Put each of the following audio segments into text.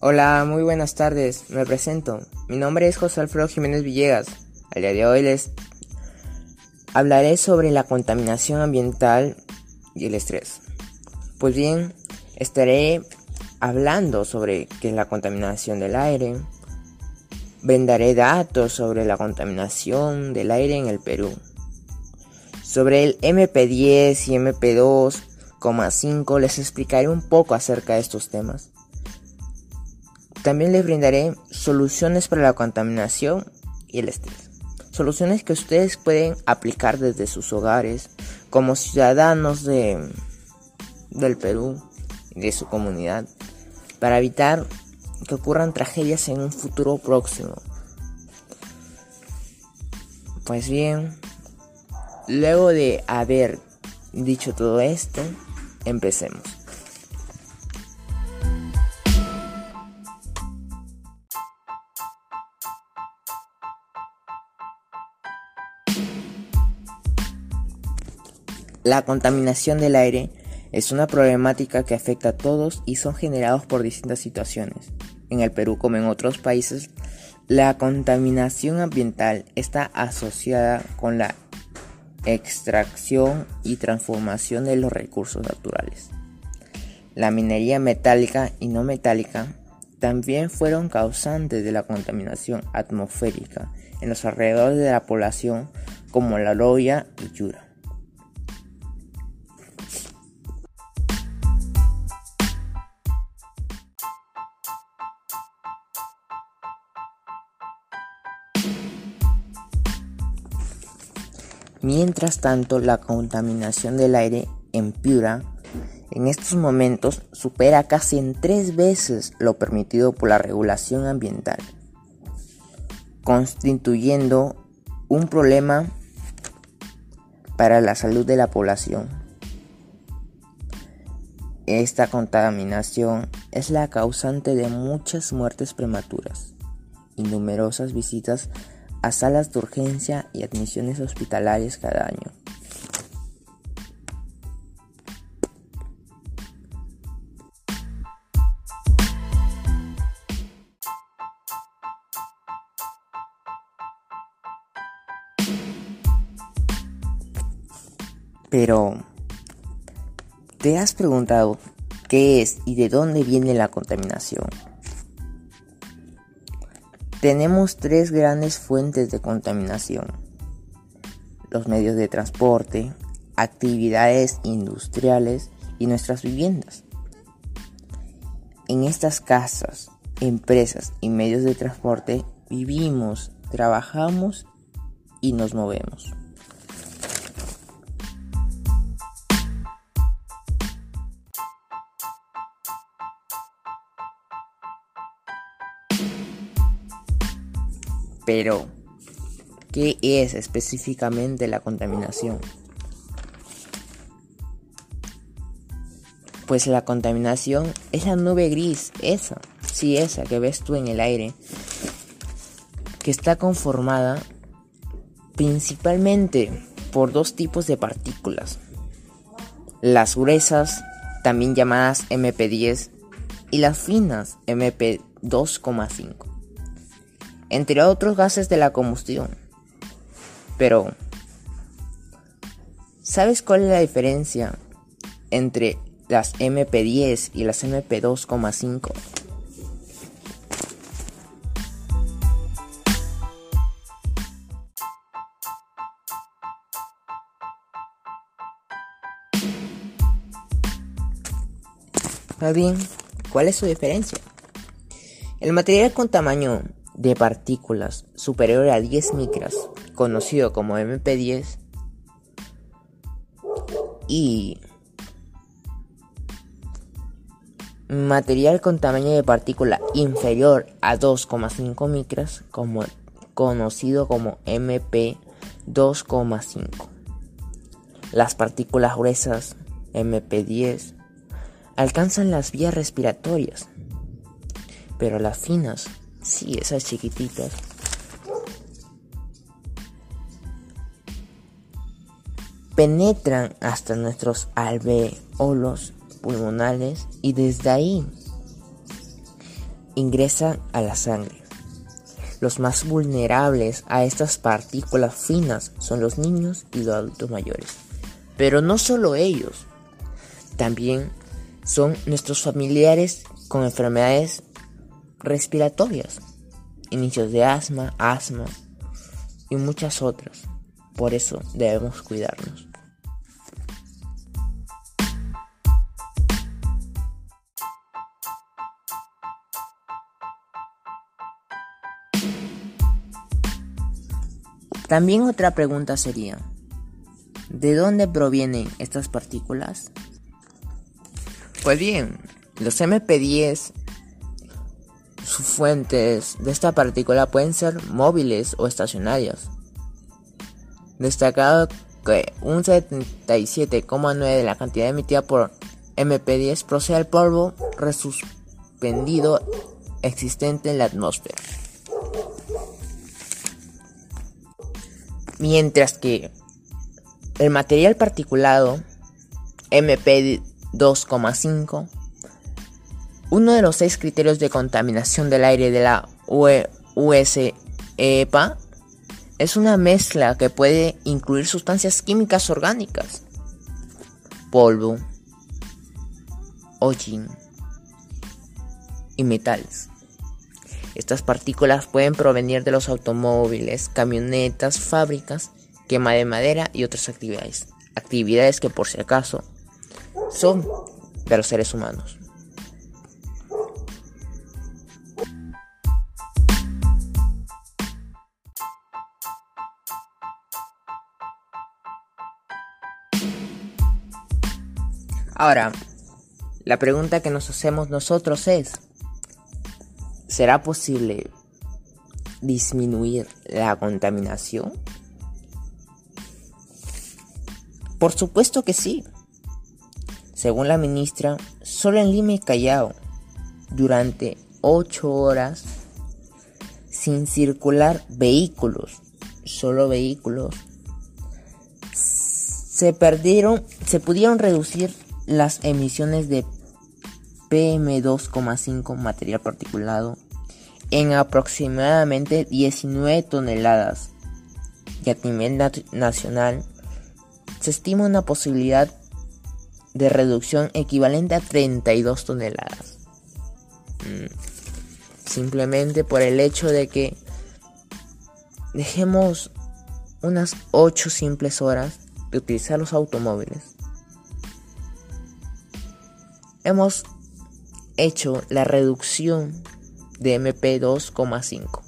Hola, muy buenas tardes. Me presento. Mi nombre es José Alfredo Jiménez Villegas. Al día de hoy les hablaré sobre la contaminación ambiental y el estrés. Pues bien, estaré hablando sobre qué es la contaminación del aire. Brindaré datos sobre la contaminación del aire en el Perú. Sobre el MP10 y MP2,5 les explicaré un poco acerca de estos temas. También les brindaré soluciones para la contaminación y el estrés. Soluciones que ustedes pueden aplicar desde sus hogares como ciudadanos de, del Perú de su comunidad para evitar que ocurran tragedias en un futuro próximo. Pues bien, luego de haber dicho todo esto, empecemos. La contaminación del aire es una problemática que afecta a todos y son generados por distintas situaciones. En el Perú como en otros países, la contaminación ambiental está asociada con la extracción y transformación de los recursos naturales. La minería metálica y no metálica también fueron causantes de la contaminación atmosférica en los alrededores de la población como la Loya y Yura. Mientras tanto, la contaminación del aire en Piura en estos momentos supera casi en tres veces lo permitido por la regulación ambiental, constituyendo un problema para la salud de la población. Esta contaminación es la causante de muchas muertes prematuras y numerosas visitas a salas de urgencia y admisiones hospitalarias cada año. Pero, ¿te has preguntado qué es y de dónde viene la contaminación? Tenemos tres grandes fuentes de contaminación. Los medios de transporte, actividades industriales y nuestras viviendas. En estas casas, empresas y medios de transporte vivimos, trabajamos y nos movemos. Pero, ¿qué es específicamente la contaminación? Pues la contaminación es la nube gris, esa, sí, esa que ves tú en el aire, que está conformada principalmente por dos tipos de partículas. Las gruesas, también llamadas MP10, y las finas, MP2,5 entre otros gases de la combustión. Pero, ¿sabes cuál es la diferencia entre las MP10 y las MP2,5? bien, ¿cuál es su diferencia? El material con tamaño de partículas superior a 10 micras, conocido como MP10, y material con tamaño de partícula inferior a 2,5 micras, como, conocido como MP2,5. Las partículas gruesas, MP10, alcanzan las vías respiratorias, pero las finas Sí, esas chiquititas. Penetran hasta nuestros alveolos pulmonales y desde ahí ingresan a la sangre. Los más vulnerables a estas partículas finas son los niños y los adultos mayores. Pero no solo ellos, también son nuestros familiares con enfermedades respiratorias, inicios de asma, asma y muchas otras. Por eso debemos cuidarnos. También otra pregunta sería, ¿de dónde provienen estas partículas? Pues bien, los MP10, sus fuentes de esta partícula pueden ser móviles o estacionarias. Destacado que un 77,9 de la cantidad emitida por MP10 procede al polvo resuspendido existente en la atmósfera. Mientras que el material particulado MP2,5, uno de los seis criterios de contaminación del aire de la USEPA, es una mezcla que puede incluir sustancias químicas orgánicas, polvo, hollín y metales. Estas partículas pueden provenir de los automóviles, camionetas, fábricas, quema de madera y otras actividades. Actividades que por si acaso son de los seres humanos. Ahora, la pregunta que nos hacemos nosotros es, ¿Será posible disminuir la contaminación? Por supuesto que sí. Según la ministra, solo en Lima y Callao, durante 8 horas, sin circular vehículos, solo vehículos, se perdieron, se pudieron reducir las emisiones de PM2,5 material particulado en aproximadamente 19 toneladas y a nivel nacional se estima una posibilidad de reducción equivalente a 32 toneladas. Mm. Simplemente por el hecho de que dejemos unas 8 simples horas de utilizar los automóviles. Hemos hecho la reducción de MP2,5.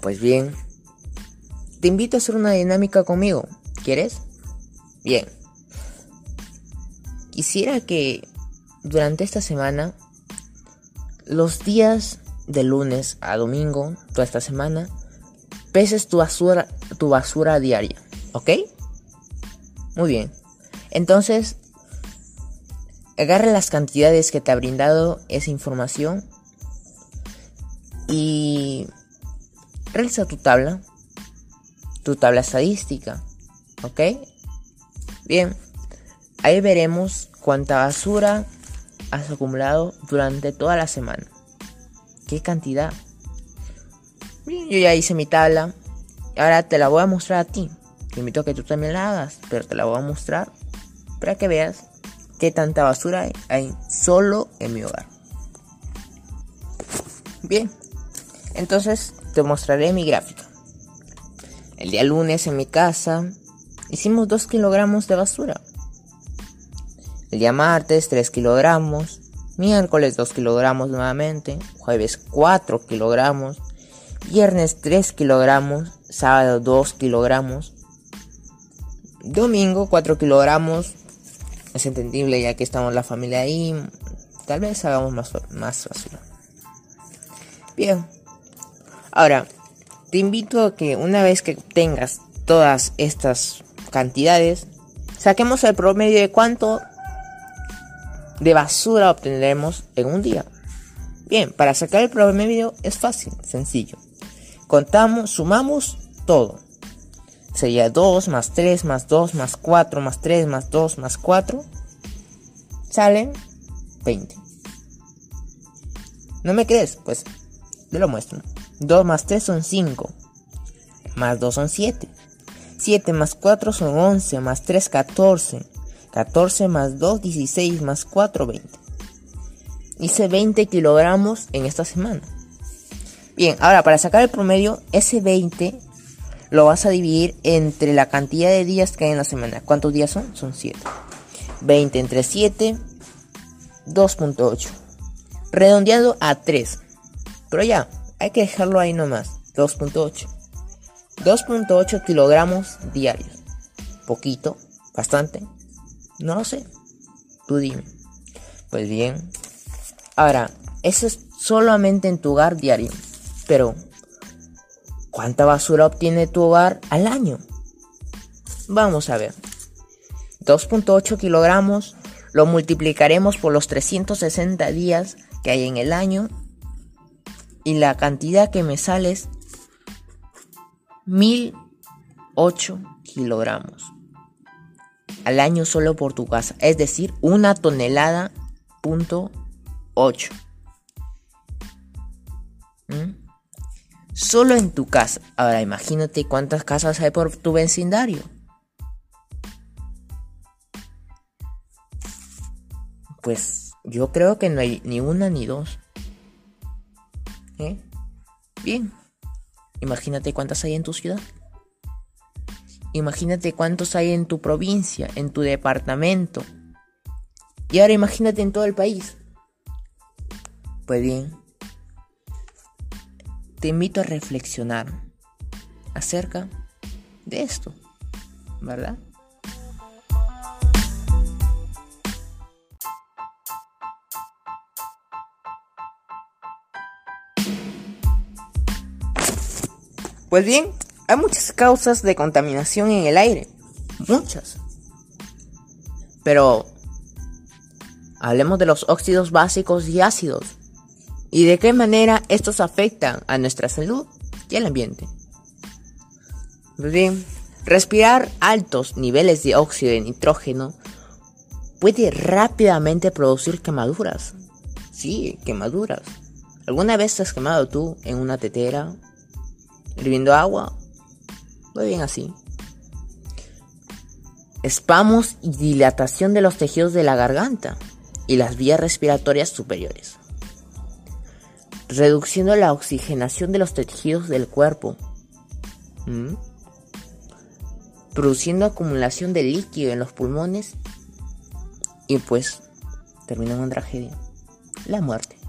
Pues bien, te invito a hacer una dinámica conmigo. ¿Quieres? Bien. Quisiera que durante esta semana, los días de lunes a domingo, toda esta semana, peses tu basura, tu basura diaria, ¿ok? Muy bien. Entonces, agarra las cantidades que te ha brindado esa información y realiza tu tabla, tu tabla estadística, ¿ok? Bien, ahí veremos cuánta basura has acumulado durante toda la semana. ¿Qué cantidad? Yo ya hice mi tabla. Ahora te la voy a mostrar a ti. Te invito a que tú también la hagas, pero te la voy a mostrar para que veas qué tanta basura hay, solo en mi hogar. Bien, entonces te mostraré mi gráfica. El día lunes en mi casa hicimos 2 kilogramos de basura. El día martes 3 kilogramos. Miércoles 2 kilogramos nuevamente. Jueves 4 kilogramos. Viernes 3 kilogramos. Sábado 2 kilogramos. Domingo 4 kilogramos. Es entendible ya que estamos la familia ahí. Tal vez hagamos más, más. Bien. Ahora, te invito a que una vez que tengas todas estas cantidades, saquemos el promedio de cuánto de basura obtendremos en un día. Bien, para sacar el promedio es fácil, sencillo. Contamos, sumamos todo. Sería 2 más 3 más 2 más 4 más 3 más 2 más 4. Salen 20. ¿No me crees? Pues te lo muestro. 2 más 3 son 5. Más 2 son 7. 7 más 4 son 11. Más 3 14. 14 más 2 16 más 4 20. Hice 20 kilogramos en esta semana. Bien, ahora para sacar el promedio, ese 20 lo vas a dividir entre la cantidad de días que hay en la semana. ¿Cuántos días son? Son 7. 20 entre 7, 2.8. Redondeado a 3. Pero ya, hay que dejarlo ahí nomás. 2.8. 2.8 kilogramos diarios. Poquito, bastante. No lo sé. Tú dime. Pues bien. Ahora, eso es solamente en tu hogar diario. Pero, ¿cuánta basura obtiene tu hogar al año? Vamos a ver. 2.8 kilogramos lo multiplicaremos por los 360 días que hay en el año y la cantidad que me sale es 1008 kilogramos al año solo por tu casa, es decir, una tonelada punto 8. ¿Mm? Solo en tu casa. Ahora imagínate cuántas casas hay por tu vecindario. Pues yo creo que no hay ni una ni dos. ¿Eh? Bien. Imagínate cuántas hay en tu ciudad. Imagínate cuántos hay en tu provincia, en tu departamento. Y ahora imagínate en todo el país. Pues bien, te invito a reflexionar acerca de esto, ¿verdad? Pues bien, hay muchas causas de contaminación en el aire. Muchas. Pero hablemos de los óxidos básicos y ácidos. ¿Y de qué manera estos afectan a nuestra salud y al ambiente? Pues bien, respirar altos niveles de óxido de nitrógeno puede rápidamente producir quemaduras. Sí, quemaduras. ¿Alguna vez te has quemado tú en una tetera hirviendo agua. Muy bien así. Espamos y dilatación de los tejidos de la garganta y las vías respiratorias superiores. Reduciendo la oxigenación de los tejidos del cuerpo. ¿Mm? Produciendo acumulación de líquido en los pulmones. Y pues termina en tragedia. La muerte.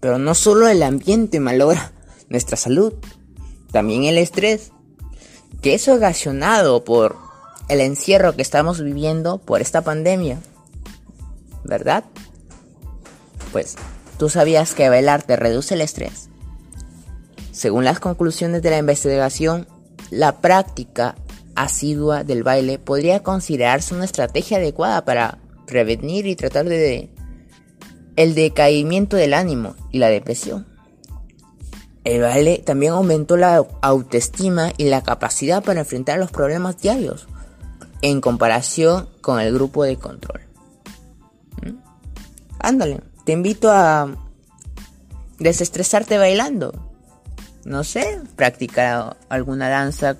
Pero no solo el ambiente malogra nuestra salud, también el estrés, que es ocasionado por el encierro que estamos viviendo por esta pandemia. ¿Verdad? Pues, ¿tú sabías que bailar te reduce el estrés? Según las conclusiones de la investigación, la práctica asidua del baile podría considerarse una estrategia adecuada para prevenir y tratar de el decaimiento del ánimo y la depresión. El baile también aumentó la autoestima y la capacidad para enfrentar los problemas diarios en comparación con el grupo de control. ¿Mm? Ándale, te invito a desestresarte bailando. No sé, practicar alguna danza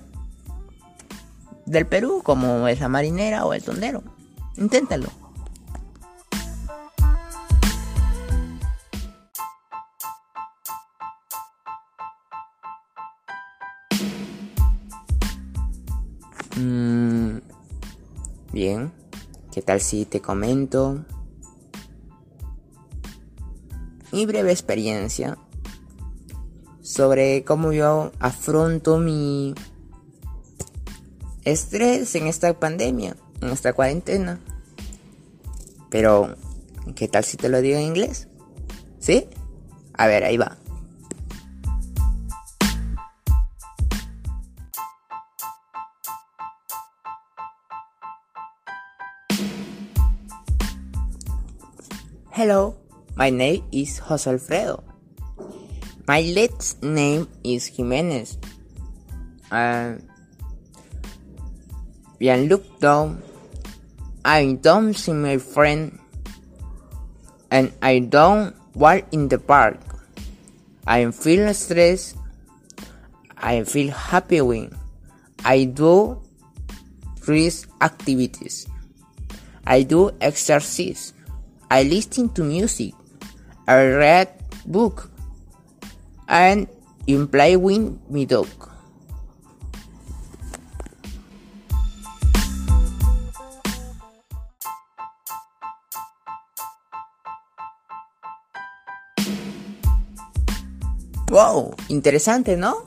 del Perú como es la marinera o el tondero. Inténtalo. Mm, bien, ¿qué tal si te comento mi breve experiencia sobre cómo yo afronto mi estrés en esta pandemia, en esta cuarentena? Pero, ¿qué tal si te lo digo en inglés? ¿Sí? A ver, ahí va. Hello, my name is Jose Alfredo. My last name is Jimenez. And look down. I don't see my friend, and I don't walk in the park. I feel stressed. I feel happy when I do risk activities. I do exercise. I listen to music. I read book. And I play with my dog. Wow, interesante, ¿no?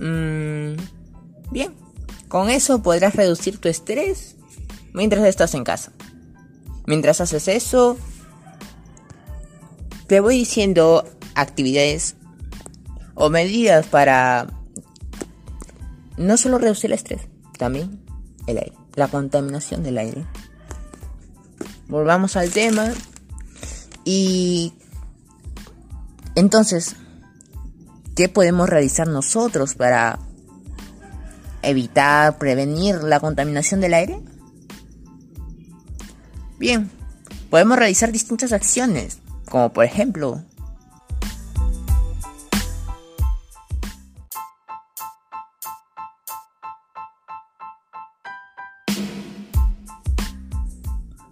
Mm, bien, con eso podrás reducir tu estrés mientras estás en casa. Mientras haces eso, te voy diciendo actividades o medidas para no solo reducir el estrés, también el aire, la contaminación del aire. Volvamos al tema y entonces, ¿qué podemos realizar nosotros para evitar, prevenir la contaminación del aire? Bien, podemos realizar distintas acciones, como por ejemplo,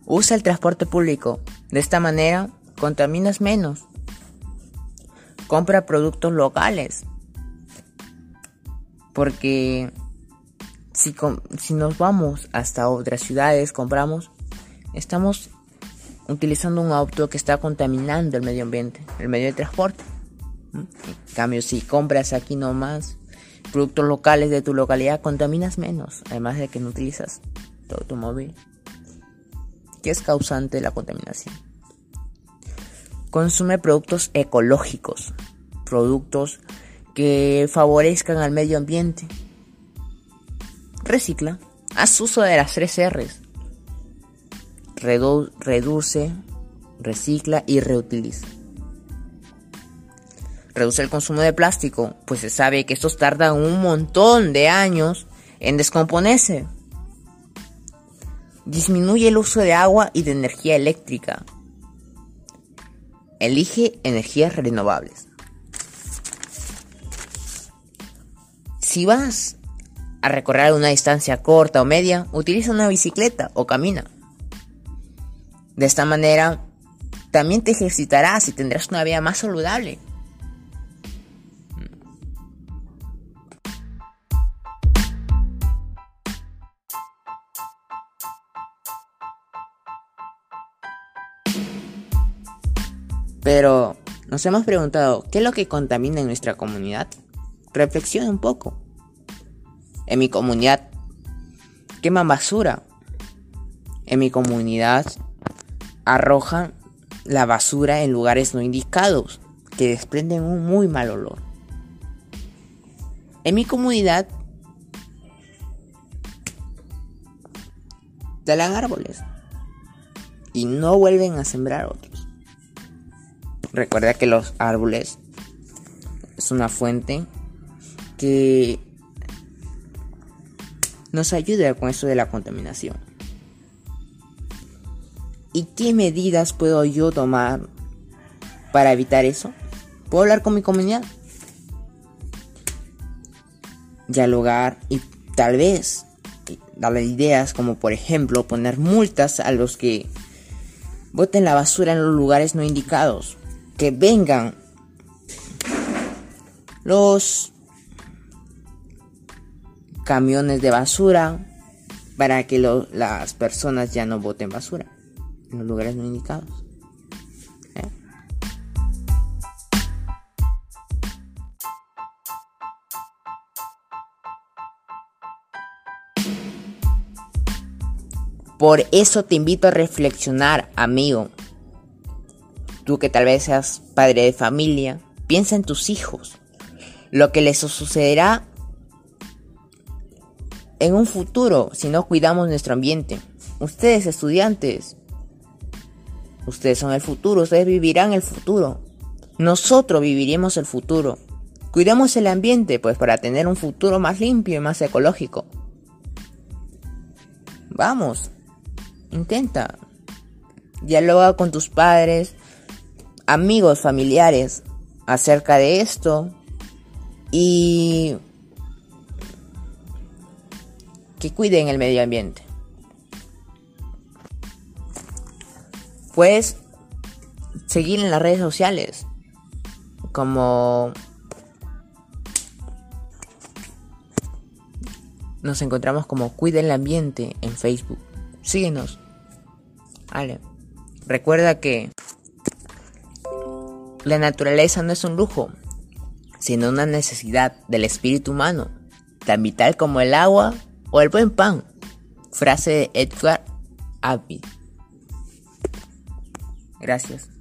Usa el transporte público. De esta manera, contaminas menos. Compra productos locales. Porque si, si nos vamos hasta otras ciudades, compramos estamos utilizando un auto que está contaminando el medio ambiente, el medio de transporte. En cambio, si compras aquí nomás productos locales de tu localidad, contaminas menos, además de que no utilizas tu automóvil, que es causante de la contaminación. Consume productos ecológicos, productos que favorezcan al medio ambiente. Recicla, haz uso de las tres R's reduce, recicla y reutiliza. Reduce el consumo de plástico, pues se sabe que estos tardan un montón de años en descomponerse. Disminuye el uso de agua y de energía eléctrica. Elige energías renovables. Si vas a recorrer una distancia corta o media, utiliza una bicicleta o camina. De esta manera, también te ejercitarás y tendrás una vida más saludable. Pero nos hemos preguntado, ¿qué es lo que contamina en nuestra comunidad? Reflexiona un poco. En mi comunidad queman basura. En mi comunidad arrojan la basura en lugares no indicados, que desprenden un muy mal olor. En mi comunidad talan árboles y no vuelven a sembrar otros. Recuerda que los árboles es una fuente que nos ayuda con eso de la contaminación. ¿Y qué medidas puedo yo tomar para evitar eso? ¿Puedo hablar con mi comunidad? Dialogar y tal vez darle ideas como por ejemplo poner multas a los que boten la basura en los lugares no indicados. Que vengan los camiones de basura para que las personas ya no boten basura en los lugares no indicados. ¿Eh? Por eso te invito a reflexionar, amigo. Tú que tal vez seas padre de familia, piensa en tus hijos. Lo que les sucederá en un futuro si no cuidamos nuestro ambiente. Ustedes estudiantes, Ustedes son el futuro, ustedes vivirán el futuro. Nosotros viviremos el futuro. Cuidemos el ambiente, pues para tener un futuro más limpio y más ecológico. Vamos, intenta. Dialoga con tus padres, amigos, familiares acerca de esto y que cuiden el medio ambiente. Puedes seguir en las redes sociales como nos encontramos como Cuida el Ambiente en Facebook. Síguenos. Recuerda que la naturaleza no es un lujo, sino una necesidad del espíritu humano, tan vital como el agua o el buen pan. Frase de Edgar Abbey. Gracias.